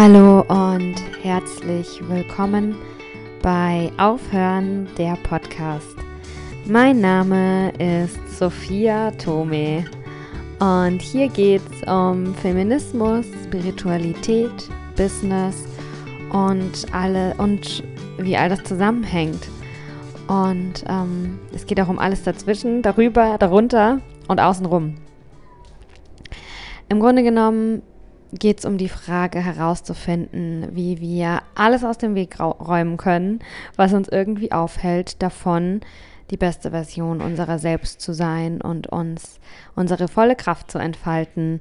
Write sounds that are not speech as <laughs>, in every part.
Hallo und herzlich willkommen bei Aufhören der Podcast. Mein Name ist Sophia Tome und hier geht es um Feminismus, Spiritualität, Business und alle und wie all das zusammenhängt. Und ähm, es geht auch um alles dazwischen, darüber, darunter und außenrum. Im Grunde genommen geht es um die Frage herauszufinden, wie wir alles aus dem Weg räumen können, was uns irgendwie aufhält, davon die beste Version unserer selbst zu sein und uns unsere volle Kraft zu entfalten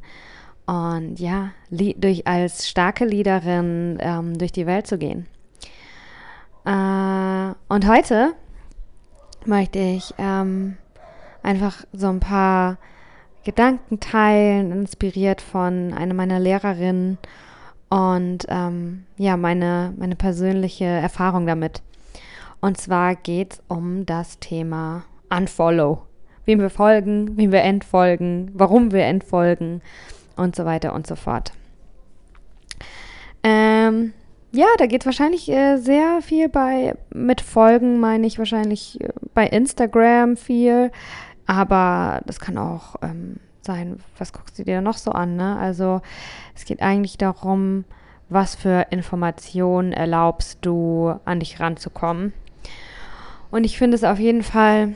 und ja, durch als starke Leaderin ähm, durch die Welt zu gehen. Äh, und heute möchte ich ähm, einfach so ein paar Gedanken teilen, inspiriert von einer meiner Lehrerinnen und ähm, ja, meine, meine persönliche Erfahrung damit. Und zwar geht es um das Thema Unfollow. Wem wir folgen, wem wir entfolgen, warum wir entfolgen und so weiter und so fort. Ähm, ja, da geht es wahrscheinlich äh, sehr viel bei, mit Folgen meine ich wahrscheinlich äh, bei Instagram viel, aber das kann auch ähm, sein, was guckst du dir noch so an, ne? Also es geht eigentlich darum, was für Informationen erlaubst du, an dich ranzukommen. Und ich finde es auf jeden Fall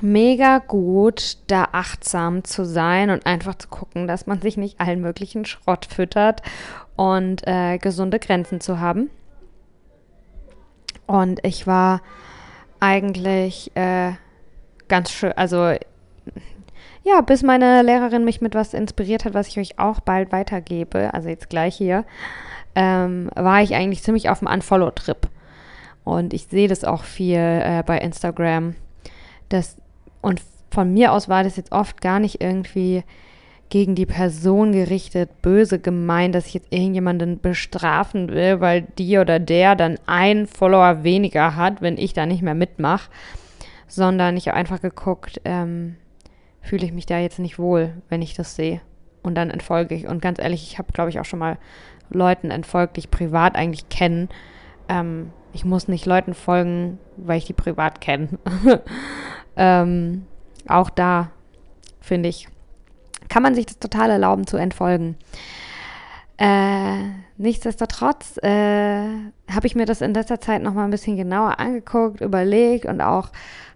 mega gut, da achtsam zu sein und einfach zu gucken, dass man sich nicht allen möglichen Schrott füttert und äh, gesunde Grenzen zu haben. Und ich war eigentlich äh, ganz schön, also ja, bis meine Lehrerin mich mit was inspiriert hat, was ich euch auch bald weitergebe, also jetzt gleich hier, ähm, war ich eigentlich ziemlich auf dem Unfollow-Trip. Und ich sehe das auch viel äh, bei Instagram. Das, und von mir aus war das jetzt oft gar nicht irgendwie gegen die Person gerichtet, böse gemeint, dass ich jetzt irgendjemanden bestrafen will, weil die oder der dann einen Follower weniger hat, wenn ich da nicht mehr mitmache, sondern ich habe einfach geguckt, ähm, fühle ich mich da jetzt nicht wohl, wenn ich das sehe. Und dann entfolge ich. Und ganz ehrlich, ich habe, glaube ich, auch schon mal Leuten entfolgt, die ich privat eigentlich kenne. Ähm, ich muss nicht Leuten folgen, weil ich die privat kenne. <laughs> ähm, auch da, finde ich, kann man sich das total erlauben zu entfolgen. Äh, nichtsdestotrotz äh, habe ich mir das in letzter Zeit noch mal ein bisschen genauer angeguckt, überlegt und auch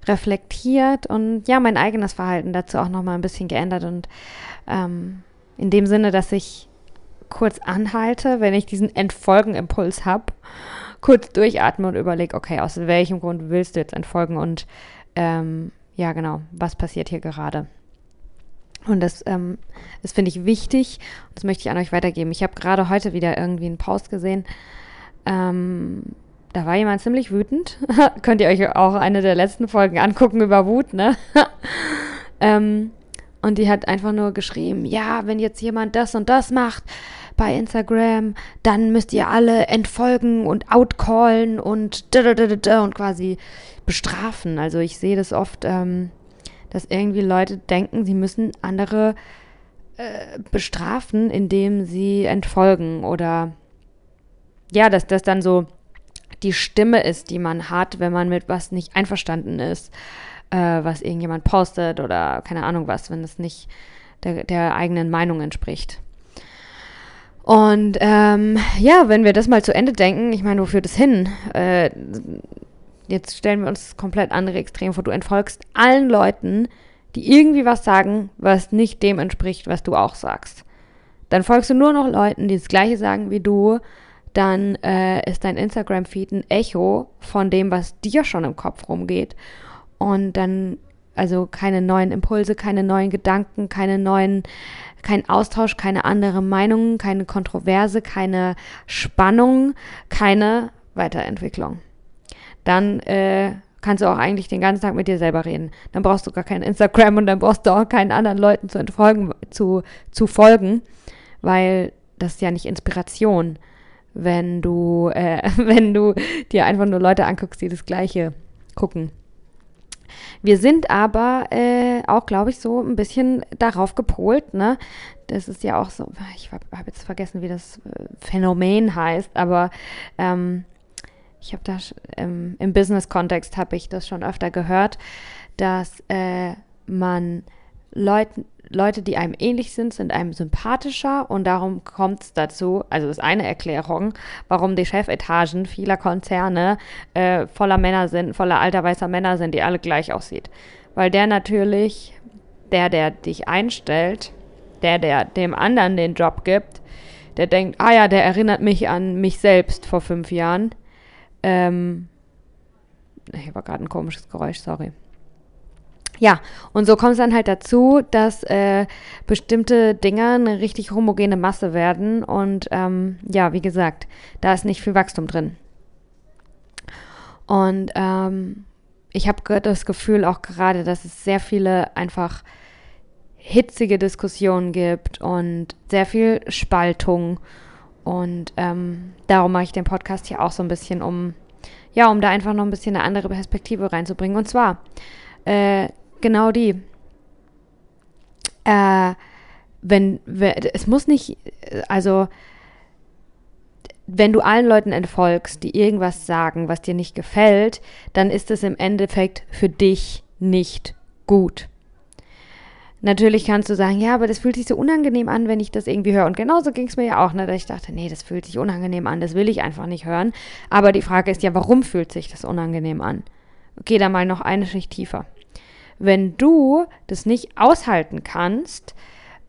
reflektiert und ja, mein eigenes Verhalten dazu auch noch mal ein bisschen geändert und ähm, in dem Sinne, dass ich kurz anhalte, wenn ich diesen Entfolgenimpuls habe, kurz durchatme und überlege, okay, aus welchem Grund willst du jetzt entfolgen und ähm, ja, genau, was passiert hier gerade? Und das, ähm, das finde ich wichtig das möchte ich an euch weitergeben. Ich habe gerade heute wieder irgendwie einen Post gesehen. Ähm, da war jemand ziemlich wütend. <laughs> Könnt ihr euch auch eine der letzten Folgen angucken über Wut, ne? <laughs> ähm, und die hat einfach nur geschrieben, ja, wenn jetzt jemand das und das macht bei Instagram, dann müsst ihr alle entfolgen und outcallen und und quasi bestrafen. Also ich sehe das oft, ähm, dass irgendwie Leute denken, sie müssen andere äh, bestrafen, indem sie entfolgen oder ja, dass das dann so die Stimme ist, die man hat, wenn man mit was nicht einverstanden ist, äh, was irgendjemand postet oder keine Ahnung was, wenn es nicht der, der eigenen Meinung entspricht. Und ähm, ja, wenn wir das mal zu Ende denken, ich meine, wo führt es hin? Äh, jetzt stellen wir uns das komplett andere Extrem vor. Du entfolgst allen Leuten, die irgendwie was sagen, was nicht dem entspricht, was du auch sagst. Dann folgst du nur noch Leuten, die das Gleiche sagen wie du. Dann äh, ist dein Instagram-Feed ein Echo von dem, was dir schon im Kopf rumgeht. Und dann, also keine neuen Impulse, keine neuen Gedanken, keine neuen kein Austausch, keine andere Meinungen, keine Kontroverse, keine Spannung, keine Weiterentwicklung. Dann äh, kannst du auch eigentlich den ganzen Tag mit dir selber reden. Dann brauchst du gar kein Instagram und dann brauchst du auch keinen anderen Leuten zu entfolgen, zu, zu folgen, weil das ist ja nicht Inspiration, wenn du, äh, <laughs> wenn du dir einfach nur Leute anguckst, die das Gleiche gucken. Wir sind aber äh, auch, glaube ich, so ein bisschen darauf gepolt, ne, das ist ja auch so, ich habe jetzt vergessen, wie das äh, Phänomen heißt, aber ähm, ich habe da ähm, im Business-Kontext habe ich das schon öfter gehört, dass äh, man Leuten, Leute, die einem ähnlich sind, sind einem sympathischer und darum kommt es dazu, also ist eine Erklärung, warum die Chefetagen vieler Konzerne äh, voller Männer sind, voller alter weißer Männer sind, die alle gleich aussieht. Weil der natürlich, der, der dich einstellt, der, der dem anderen den Job gibt, der denkt, ah ja, der erinnert mich an mich selbst vor fünf Jahren. Ähm, hier war gerade ein komisches Geräusch, sorry. Ja, und so kommt es dann halt dazu, dass äh, bestimmte Dinge eine richtig homogene Masse werden. Und ähm, ja, wie gesagt, da ist nicht viel Wachstum drin. Und ähm, ich habe das Gefühl auch gerade, dass es sehr viele einfach hitzige Diskussionen gibt und sehr viel Spaltung. Und ähm, darum mache ich den Podcast hier auch so ein bisschen, um ja, um da einfach noch ein bisschen eine andere Perspektive reinzubringen. Und zwar äh, genau die. Äh, wenn, es muss nicht, also wenn du allen Leuten entfolgst, die irgendwas sagen, was dir nicht gefällt, dann ist es im Endeffekt für dich nicht gut. Natürlich kannst du sagen, ja, aber das fühlt sich so unangenehm an, wenn ich das irgendwie höre. Und genauso ging es mir ja auch, ne, dass ich dachte, nee, das fühlt sich unangenehm an, das will ich einfach nicht hören. Aber die Frage ist ja, warum fühlt sich das unangenehm an? Okay, dann mal noch eine Schicht tiefer wenn du das nicht aushalten kannst,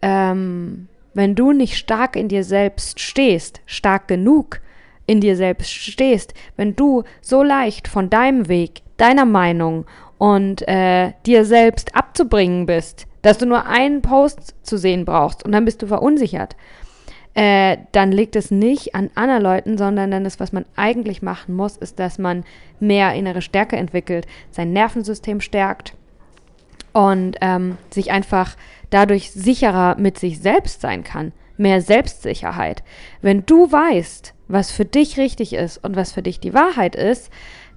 ähm, wenn du nicht stark in dir selbst stehst, stark genug in dir selbst stehst, wenn du so leicht von deinem Weg, deiner Meinung und äh, dir selbst abzubringen bist, dass du nur einen Post zu sehen brauchst und dann bist du verunsichert, äh, dann liegt es nicht an anderen Leuten, sondern dann ist, was man eigentlich machen muss, ist, dass man mehr innere Stärke entwickelt, sein Nervensystem stärkt, und ähm, sich einfach dadurch sicherer mit sich selbst sein kann. Mehr Selbstsicherheit. Wenn du weißt, was für dich richtig ist und was für dich die Wahrheit ist,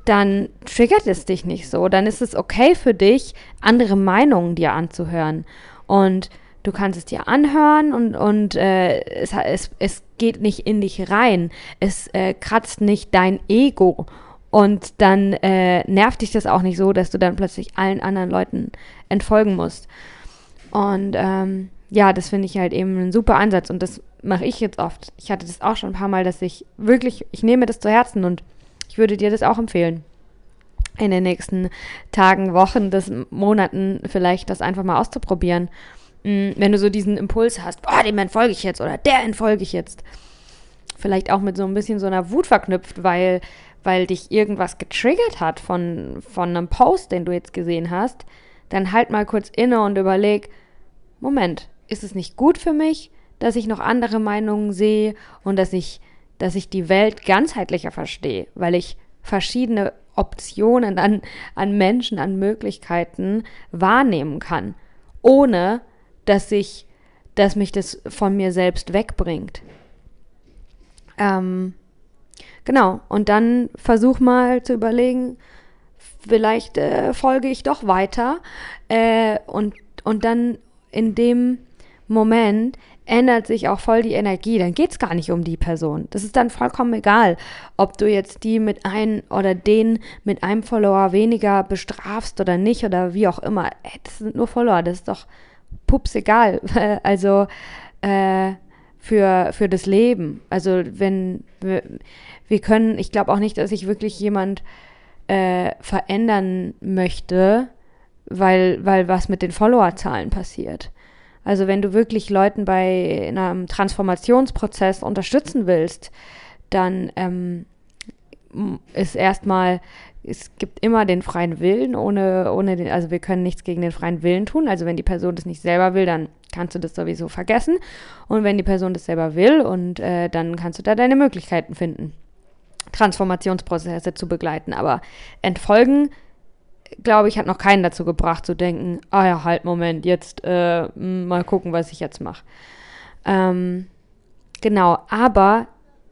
dann triggert es dich nicht so. Dann ist es okay für dich, andere Meinungen dir anzuhören. Und du kannst es dir anhören und, und äh, es, es, es geht nicht in dich rein. Es äh, kratzt nicht dein Ego. Und dann äh, nervt dich das auch nicht so, dass du dann plötzlich allen anderen Leuten entfolgen musst. Und ähm, ja, das finde ich halt eben ein super Ansatz und das mache ich jetzt oft. Ich hatte das auch schon ein paar Mal, dass ich wirklich, ich nehme das zu Herzen und ich würde dir das auch empfehlen. In den nächsten Tagen, Wochen, des Monaten vielleicht das einfach mal auszuprobieren. Mm, wenn du so diesen Impuls hast, boah, dem entfolge ich jetzt oder der entfolge ich jetzt. Vielleicht auch mit so ein bisschen so einer Wut verknüpft, weil weil dich irgendwas getriggert hat von, von einem Post, den du jetzt gesehen hast, dann halt mal kurz inne und überleg, Moment, ist es nicht gut für mich, dass ich noch andere Meinungen sehe und dass ich, dass ich die Welt ganzheitlicher verstehe, weil ich verschiedene Optionen an, an Menschen, an Möglichkeiten wahrnehmen kann, ohne dass ich, dass mich das von mir selbst wegbringt. Ähm, Genau, und dann versuch mal zu überlegen, vielleicht äh, folge ich doch weiter äh, und, und dann in dem Moment ändert sich auch voll die Energie. Dann geht es gar nicht um die Person. Das ist dann vollkommen egal, ob du jetzt die mit einem oder den mit einem Follower weniger bestrafst oder nicht oder wie auch immer. Das sind nur Follower, das ist doch pups egal. <laughs> also äh, für, für das Leben. Also wenn wir, wir können, ich glaube auch nicht, dass sich wirklich jemand äh, verändern möchte, weil, weil was mit den Followerzahlen passiert. Also wenn du wirklich Leuten bei einem Transformationsprozess unterstützen willst, dann ähm, ist erstmal, es gibt immer den freien Willen, ohne, ohne den, also wir können nichts gegen den freien Willen tun. Also wenn die Person das nicht selber will, dann kannst du das sowieso vergessen. Und wenn die Person das selber will, und äh, dann kannst du da deine Möglichkeiten finden, Transformationsprozesse zu begleiten. Aber entfolgen, glaube ich, hat noch keinen dazu gebracht zu denken, ah ja, halt, Moment, jetzt äh, mal gucken, was ich jetzt mache. Ähm, genau, aber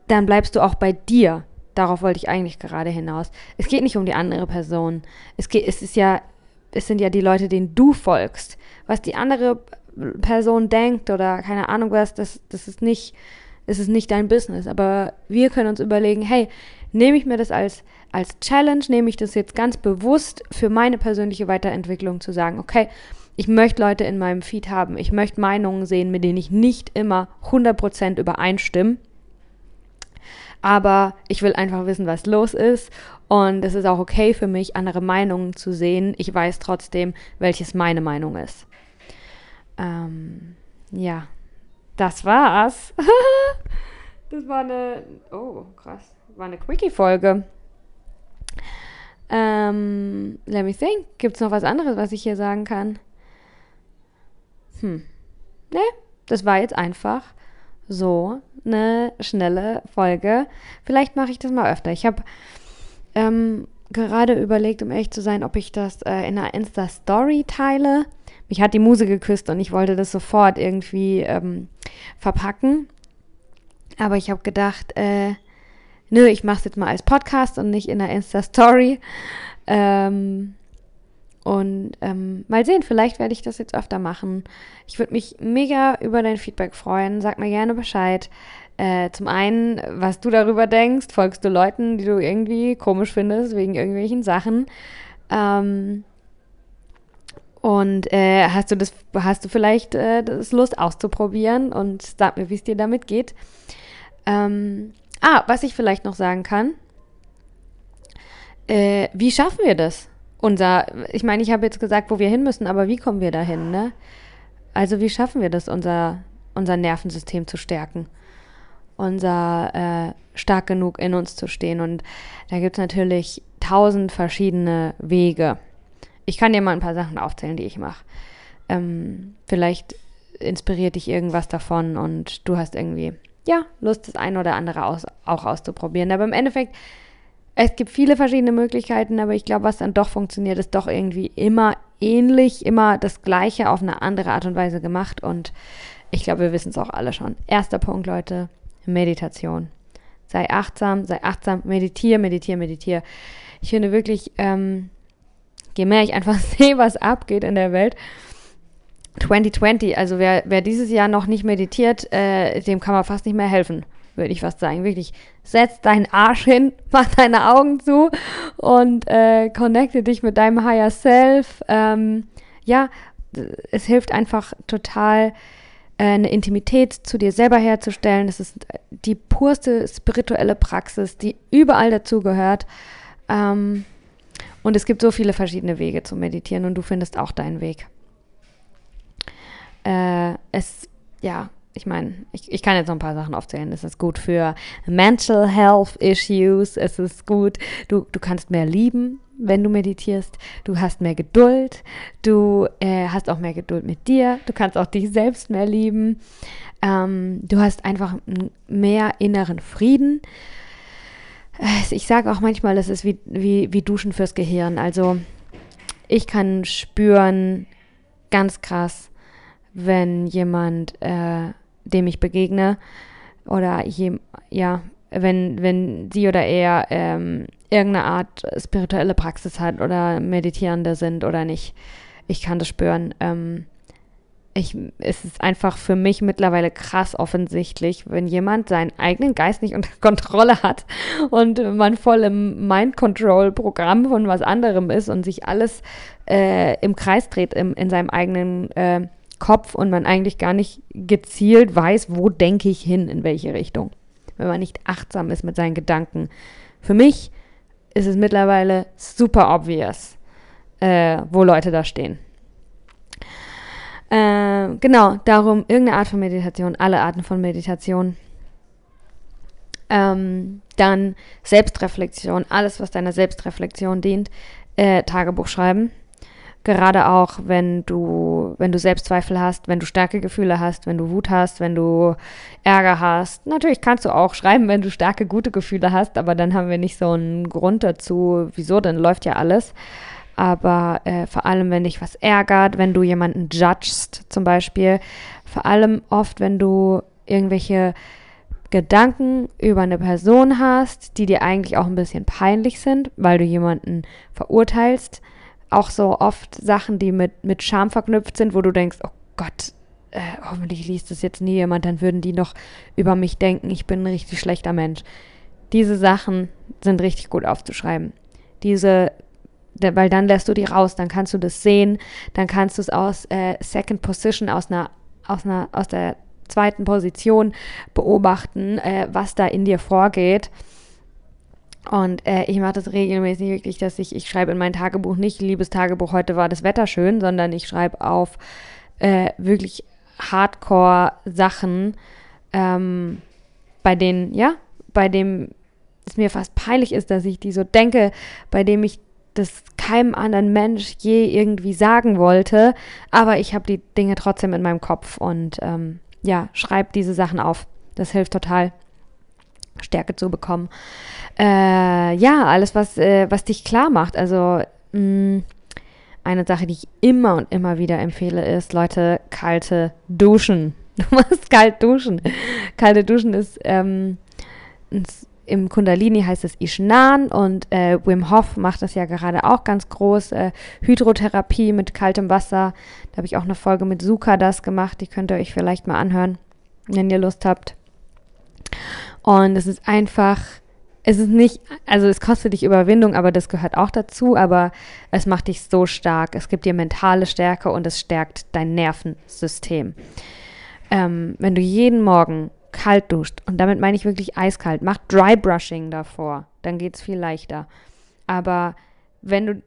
dann bleibst du auch bei dir. Darauf wollte ich eigentlich gerade hinaus. Es geht nicht um die andere Person. Es geht, es ist ja, es sind ja die Leute, denen du folgst. Was die andere Person denkt oder keine Ahnung was, das, das ist nicht, das ist nicht dein Business. Aber wir können uns überlegen, hey, nehme ich mir das als, als Challenge, nehme ich das jetzt ganz bewusst für meine persönliche Weiterentwicklung zu sagen, okay, ich möchte Leute in meinem Feed haben, ich möchte Meinungen sehen, mit denen ich nicht immer 100% übereinstimme. Aber ich will einfach wissen, was los ist. Und es ist auch okay für mich, andere Meinungen zu sehen. Ich weiß trotzdem, welches meine Meinung ist. Ähm, ja, das war's. <laughs> das war eine. Oh, krass. War eine Quickie-Folge. Ähm, let me think. Gibt's noch was anderes, was ich hier sagen kann? Hm. Ne, das war jetzt einfach so eine schnelle Folge. Vielleicht mache ich das mal öfter. Ich habe ähm, gerade überlegt, um ehrlich zu sein, ob ich das äh, in einer Insta-Story teile. Mich hat die Muse geküsst und ich wollte das sofort irgendwie ähm, verpacken. Aber ich habe gedacht, äh, nö, ich mache es jetzt mal als Podcast und nicht in einer Insta-Story. Ähm, und ähm, mal sehen, vielleicht werde ich das jetzt öfter machen. Ich würde mich mega über dein Feedback freuen. Sag mir gerne Bescheid. Äh, zum einen, was du darüber denkst. Folgst du Leuten, die du irgendwie komisch findest, wegen irgendwelchen Sachen? Ähm, und äh, hast du das, hast du vielleicht äh, das Lust auszuprobieren und sag mir, wie es dir damit geht. Ähm, ah, was ich vielleicht noch sagen kann. Äh, wie schaffen wir das? unser, ich meine, ich habe jetzt gesagt, wo wir hin müssen, aber wie kommen wir dahin, ne? Also wie schaffen wir das, unser, unser Nervensystem zu stärken? Unser äh, stark genug in uns zu stehen. Und da gibt es natürlich tausend verschiedene Wege. Ich kann dir mal ein paar Sachen aufzählen, die ich mache. Ähm, vielleicht inspiriert dich irgendwas davon und du hast irgendwie, ja, Lust, das eine oder andere aus, auch auszuprobieren. Aber im Endeffekt es gibt viele verschiedene Möglichkeiten, aber ich glaube, was dann doch funktioniert, ist doch irgendwie immer ähnlich, immer das Gleiche auf eine andere Art und Weise gemacht. Und ich glaube, wir wissen es auch alle schon. Erster Punkt, Leute, Meditation. Sei achtsam, sei achtsam, meditiere, meditiere, meditiere. Ich finde wirklich, ähm, je mehr ich einfach <laughs> sehe, was abgeht in der Welt, 2020, also wer, wer dieses Jahr noch nicht meditiert, äh, dem kann man fast nicht mehr helfen würde ich fast sagen. Wirklich, setz deinen Arsch hin, <laughs> mach deine Augen zu und äh, connecte dich mit deinem Higher Self. Ähm, ja, es hilft einfach total, äh, eine Intimität zu dir selber herzustellen. Es ist die purste spirituelle Praxis, die überall dazugehört. Ähm, und es gibt so viele verschiedene Wege zu meditieren und du findest auch deinen Weg. Äh, es, ja, ich meine, ich, ich kann jetzt noch ein paar Sachen aufzählen. Es ist gut für Mental Health Issues. Es ist gut, du, du kannst mehr lieben, wenn du meditierst. Du hast mehr Geduld. Du äh, hast auch mehr Geduld mit dir. Du kannst auch dich selbst mehr lieben. Ähm, du hast einfach mehr inneren Frieden. Äh, ich sage auch manchmal, es ist wie, wie, wie Duschen fürs Gehirn. Also ich kann spüren, ganz krass, wenn jemand äh, dem ich begegne oder je, ja, wenn, wenn sie oder er ähm, irgendeine Art spirituelle Praxis hat oder Meditierende sind oder nicht. Ich kann das spüren. Ähm, ich, es ist einfach für mich mittlerweile krass offensichtlich, wenn jemand seinen eigenen Geist nicht unter <laughs> Kontrolle hat und man voll im Mind-Control-Programm von was anderem ist und sich alles äh, im Kreis dreht im, in seinem eigenen äh, Kopf und man eigentlich gar nicht gezielt weiß, wo denke ich hin, in welche Richtung. Wenn man nicht achtsam ist mit seinen Gedanken. Für mich ist es mittlerweile super obvious, äh, wo Leute da stehen. Äh, genau, darum irgendeine Art von Meditation, alle Arten von Meditation. Ähm, dann Selbstreflexion, alles, was deiner Selbstreflexion dient. Äh, Tagebuch schreiben Gerade auch, wenn du, wenn du Selbstzweifel hast, wenn du starke Gefühle hast, wenn du Wut hast, wenn du Ärger hast. Natürlich kannst du auch <laughs> schreiben, wenn du starke, gute Gefühle hast, aber dann haben wir nicht so einen Grund dazu, wieso, dann läuft ja alles. Aber äh, vor allem, wenn dich was ärgert, wenn du jemanden judgst, zum Beispiel, vor allem oft, wenn du irgendwelche Gedanken über eine Person hast, die dir eigentlich auch ein bisschen peinlich sind, weil du jemanden verurteilst, auch so oft Sachen, die mit, mit Scham verknüpft sind, wo du denkst, oh Gott, äh, hoffentlich liest es jetzt nie jemand, dann würden die noch über mich denken, ich bin ein richtig schlechter Mensch. Diese Sachen sind richtig gut aufzuschreiben. Diese, weil dann lässt du die raus, dann kannst du das sehen, dann kannst du es aus äh, Second Position, aus einer, aus einer, aus der zweiten Position beobachten, äh, was da in dir vorgeht. Und äh, ich mache das regelmäßig wirklich, dass ich, ich schreibe in mein Tagebuch nicht, liebes Tagebuch, heute war das Wetter schön, sondern ich schreibe auf äh, wirklich Hardcore-Sachen, ähm, bei denen, ja, bei dem es mir fast peinlich ist, dass ich die so denke, bei dem ich das keinem anderen Mensch je irgendwie sagen wollte, aber ich habe die Dinge trotzdem in meinem Kopf und ähm, ja, schreib diese Sachen auf. Das hilft total, Stärke zu bekommen. Äh, ja, alles, was, äh, was dich klar macht. Also, mh, mm, eine Sache, die ich immer und immer wieder empfehle, ist, Leute, kalte Duschen. <laughs> Du musst kalt duschen. Kalte Duschen ist, ähm, im Kundalini heißt es Ishnan und äh, Wim Hof macht das ja gerade auch ganz groß. Äh, Hydrotherapie mit kaltem Wasser. Da habe ich auch eine Folge mit Suka das gemacht. Die könnt ihr euch vielleicht mal anhören, wenn ihr Lust habt. Und es ist einfach es ist nicht, also es kostet dich Überwindung, aber das gehört auch dazu, aber es macht dich so stark. Es gibt dir mentale Stärke und es stärkt dein Nervensystem. Ähm, wenn du jeden Morgen kalt duscht, und damit meine ich wirklich eiskalt, mach Dry Brushing davor, dann geht es viel leichter. Aber wenn du,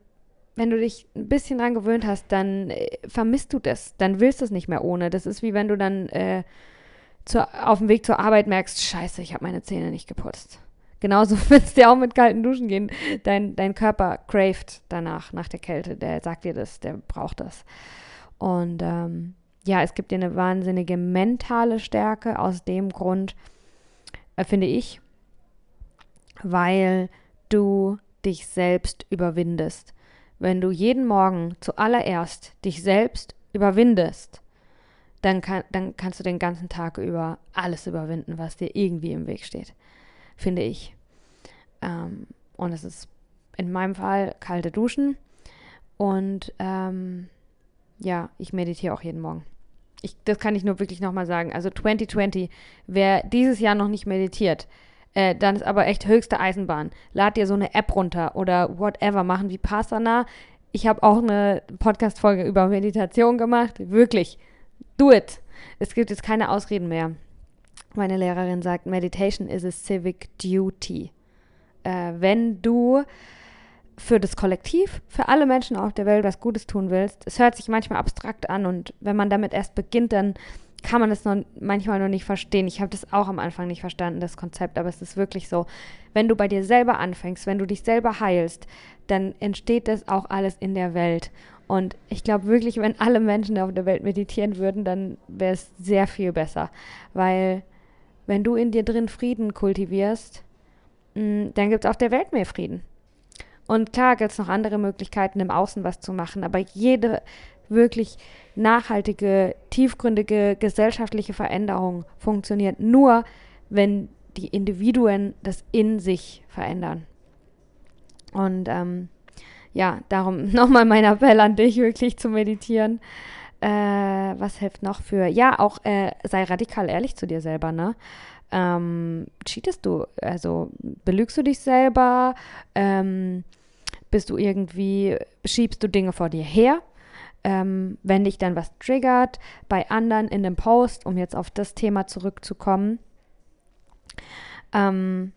wenn du dich ein bisschen dran gewöhnt hast, dann äh, vermisst du das. Dann willst du es nicht mehr ohne. Das ist wie wenn du dann äh, zur, auf dem Weg zur Arbeit merkst, scheiße, ich habe meine Zähne nicht geputzt. Genauso wird es dir auch mit kalten Duschen gehen. Dein, dein Körper craved danach, nach der Kälte. Der sagt dir das, der braucht das. Und ähm, ja, es gibt dir eine wahnsinnige mentale Stärke aus dem Grund, äh, finde ich, weil du dich selbst überwindest. Wenn du jeden Morgen zuallererst dich selbst überwindest, dann, kann, dann kannst du den ganzen Tag über alles überwinden, was dir irgendwie im Weg steht finde ich. Ähm, und es ist in meinem Fall kalte Duschen. Und ähm, ja, ich meditiere auch jeden Morgen. Ich, das kann ich nur wirklich nochmal sagen. Also 2020, wer dieses Jahr noch nicht meditiert, äh, dann ist aber echt höchste Eisenbahn. Lad dir so eine App runter oder whatever, machen wie Pasana. Ich habe auch eine Podcast-Folge über Meditation gemacht. Wirklich, do it. Es gibt jetzt keine Ausreden mehr. Meine Lehrerin sagt, Meditation is a civic duty. Äh, wenn du für das Kollektiv, für alle Menschen auf der Welt was Gutes tun willst, es hört sich manchmal abstrakt an und wenn man damit erst beginnt, dann kann man es manchmal noch nicht verstehen. Ich habe das auch am Anfang nicht verstanden, das Konzept, aber es ist wirklich so. Wenn du bei dir selber anfängst, wenn du dich selber heilst, dann entsteht das auch alles in der Welt. Und ich glaube wirklich, wenn alle Menschen auf der Welt meditieren würden, dann wäre es sehr viel besser, weil wenn du in dir drin Frieden kultivierst, mm, dann gibt es auf der Welt mehr Frieden. Und klar gibt es noch andere Möglichkeiten, im Außen was zu machen, aber jede wirklich nachhaltige, tiefgründige gesellschaftliche Veränderung funktioniert nur, wenn die Individuen das in sich verändern. Und ähm, ja, darum <laughs> nochmal mein Appell an dich, wirklich zu meditieren. Äh, was hilft noch für? Ja, auch äh, sei radikal ehrlich zu dir selber, ne? Ähm, cheatest du? Also belügst du dich selber? Ähm, bist du irgendwie, schiebst du Dinge vor dir her? Ähm, wenn dich dann was triggert bei anderen in dem Post, um jetzt auf das Thema zurückzukommen. Ähm,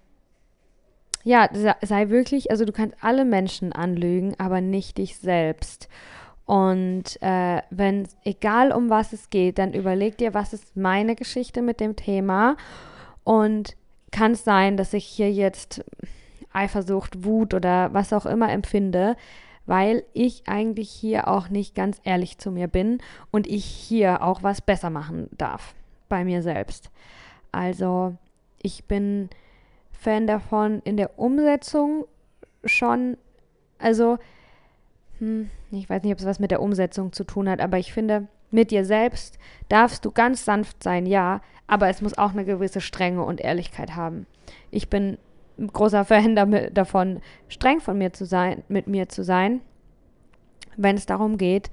ja, sei wirklich, also du kannst alle Menschen anlügen, aber nicht dich selbst. Und äh, wenn, egal um was es geht, dann überleg dir, was ist meine Geschichte mit dem Thema und kann es sein, dass ich hier jetzt Eifersucht, Wut oder was auch immer empfinde, weil ich eigentlich hier auch nicht ganz ehrlich zu mir bin und ich hier auch was besser machen darf bei mir selbst. Also ich bin Fan davon in der Umsetzung schon, also hm, ich weiß nicht, ob es was mit der Umsetzung zu tun hat, aber ich finde, mit dir selbst darfst du ganz sanft sein, ja, aber es muss auch eine gewisse Strenge und Ehrlichkeit haben. Ich bin ein großer Fan <laughs> davon, streng von mir zu sein, mit mir zu sein, wenn es darum geht,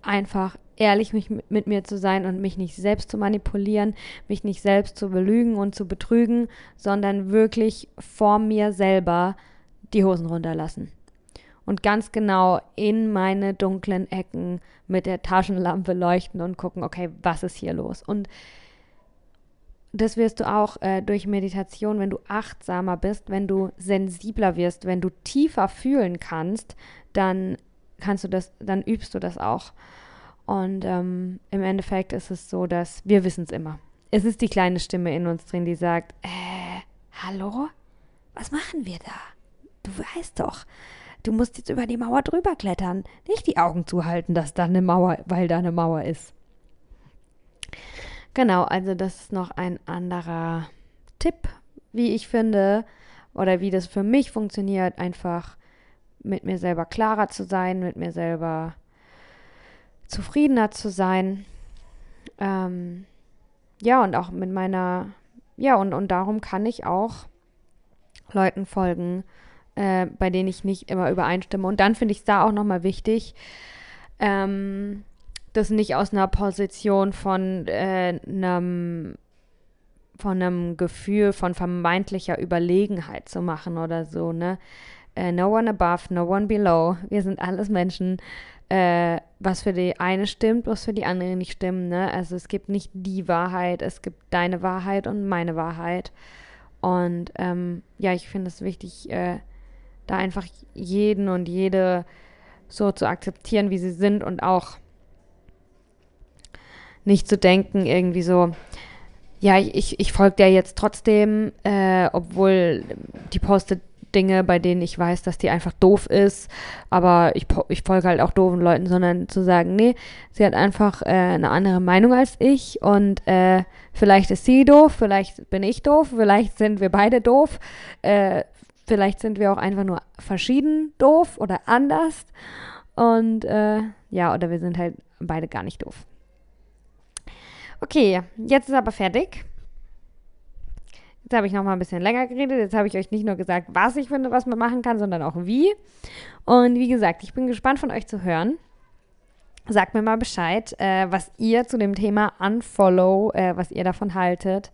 einfach ehrlich mich, mit mir zu sein und mich nicht selbst zu manipulieren, mich nicht selbst zu belügen und zu betrügen, sondern wirklich vor mir selber die Hosen runterlassen. Und ganz genau in meine dunklen Ecken mit der Taschenlampe leuchten und gucken, okay, was ist hier los? Und das wirst du auch äh, durch Meditation, wenn du achtsamer bist, wenn du sensibler wirst, wenn du tiefer fühlen kannst, dann kannst du das, dann übst du das auch. Und ähm, im Endeffekt ist es so, dass wir wissen es immer. Es ist die kleine Stimme in uns drin, die sagt, äh, hallo? Was machen wir da? Du weißt doch, du musst jetzt über die Mauer drüber klettern. Nicht die Augen zuhalten, dass da eine Mauer, weil da eine Mauer ist. Genau, also das ist noch ein anderer Tipp, wie ich finde, oder wie das für mich funktioniert, einfach mit mir selber klarer zu sein, mit mir selber zufriedener zu sein. Ähm, ja, und auch mit meiner, ja, und, und darum kann ich auch Leuten folgen, äh, bei denen ich nicht immer übereinstimme. Und dann finde ich es da auch nochmal wichtig, ähm, das nicht aus einer Position von äh, von einem Gefühl von vermeintlicher Überlegenheit zu machen oder so, ne? Uh, no one above, no one below. Wir sind alles Menschen äh, was für die eine stimmt, was für die andere nicht stimmt. Ne? Also es gibt nicht die Wahrheit, es gibt deine Wahrheit und meine Wahrheit. Und ähm, ja, ich finde es wichtig, äh, da einfach jeden und jede so zu akzeptieren, wie sie sind und auch nicht zu denken, irgendwie so, ja, ich, ich folge der jetzt trotzdem, äh, obwohl die postet Dinge, bei denen ich weiß, dass die einfach doof ist, aber ich, ich folge halt auch doofen Leuten, sondern zu sagen, nee, sie hat einfach äh, eine andere Meinung als ich und äh, vielleicht ist sie doof, vielleicht bin ich doof, vielleicht sind wir beide doof, äh, vielleicht sind wir auch einfach nur verschieden doof oder anders und äh, ja, oder wir sind halt beide gar nicht doof. Okay, jetzt ist aber fertig. Jetzt habe ich noch mal ein bisschen länger geredet. Jetzt habe ich euch nicht nur gesagt, was ich finde, was man machen kann, sondern auch wie. Und wie gesagt, ich bin gespannt von euch zu hören. Sagt mir mal Bescheid, äh, was ihr zu dem Thema Unfollow, äh, was ihr davon haltet,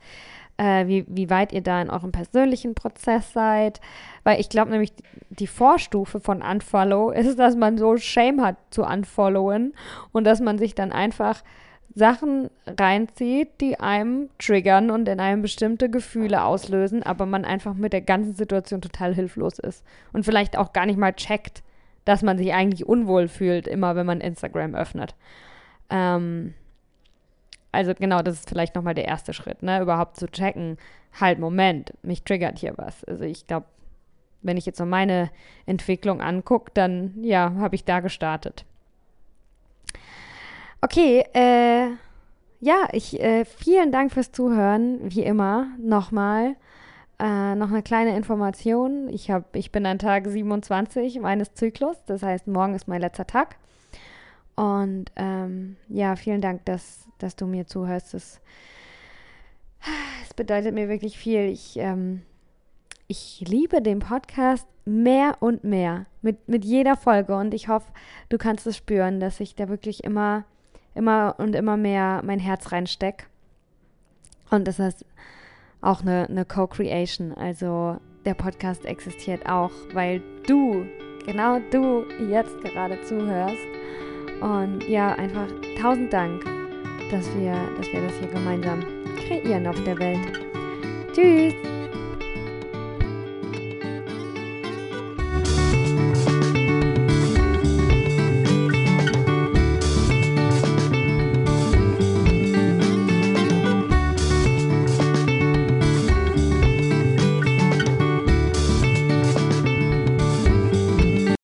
äh, wie, wie weit ihr da in eurem persönlichen Prozess seid. Weil ich glaube nämlich, die Vorstufe von Unfollow <laughs> ist, dass man so Shame hat zu unfollowen und dass man sich dann einfach Sachen reinzieht, die einem triggern und in einem bestimmte Gefühle auslösen, aber man einfach mit der ganzen Situation total hilflos ist und vielleicht auch gar nicht mal checkt, dass man sich eigentlich unwohl fühlt, immer wenn man Instagram öffnet. Ähm, also genau, das ist vielleicht nochmal der erste Schritt, ne? Überhaupt zu checken, halt, Moment, mich triggert hier was. Also ich glaube, wenn ich jetzt so meine Entwicklung angucke, dann ja, habe ich da gestartet. Okay, äh, ja, ich, äh, vielen Dank fürs Zuhören, wie immer, nochmal. Äh, noch eine kleine Information. Ich, hab, ich bin an Tag 27 meines Zyklus, das heißt, morgen ist mein letzter Tag. Und ähm, ja, vielen Dank, dass, dass du mir zuhörst. Es, es bedeutet mir wirklich viel. Ich, ähm, ich liebe den Podcast mehr und mehr mit, mit jeder Folge und ich hoffe, du kannst es spüren, dass ich da wirklich immer immer und immer mehr mein Herz reinstecke. Und das ist auch eine, eine Co-Creation. Also der Podcast existiert auch, weil du, genau du, jetzt gerade zuhörst. Und ja, einfach tausend Dank, dass wir, dass wir das hier gemeinsam kreieren auf der Welt. Tschüss!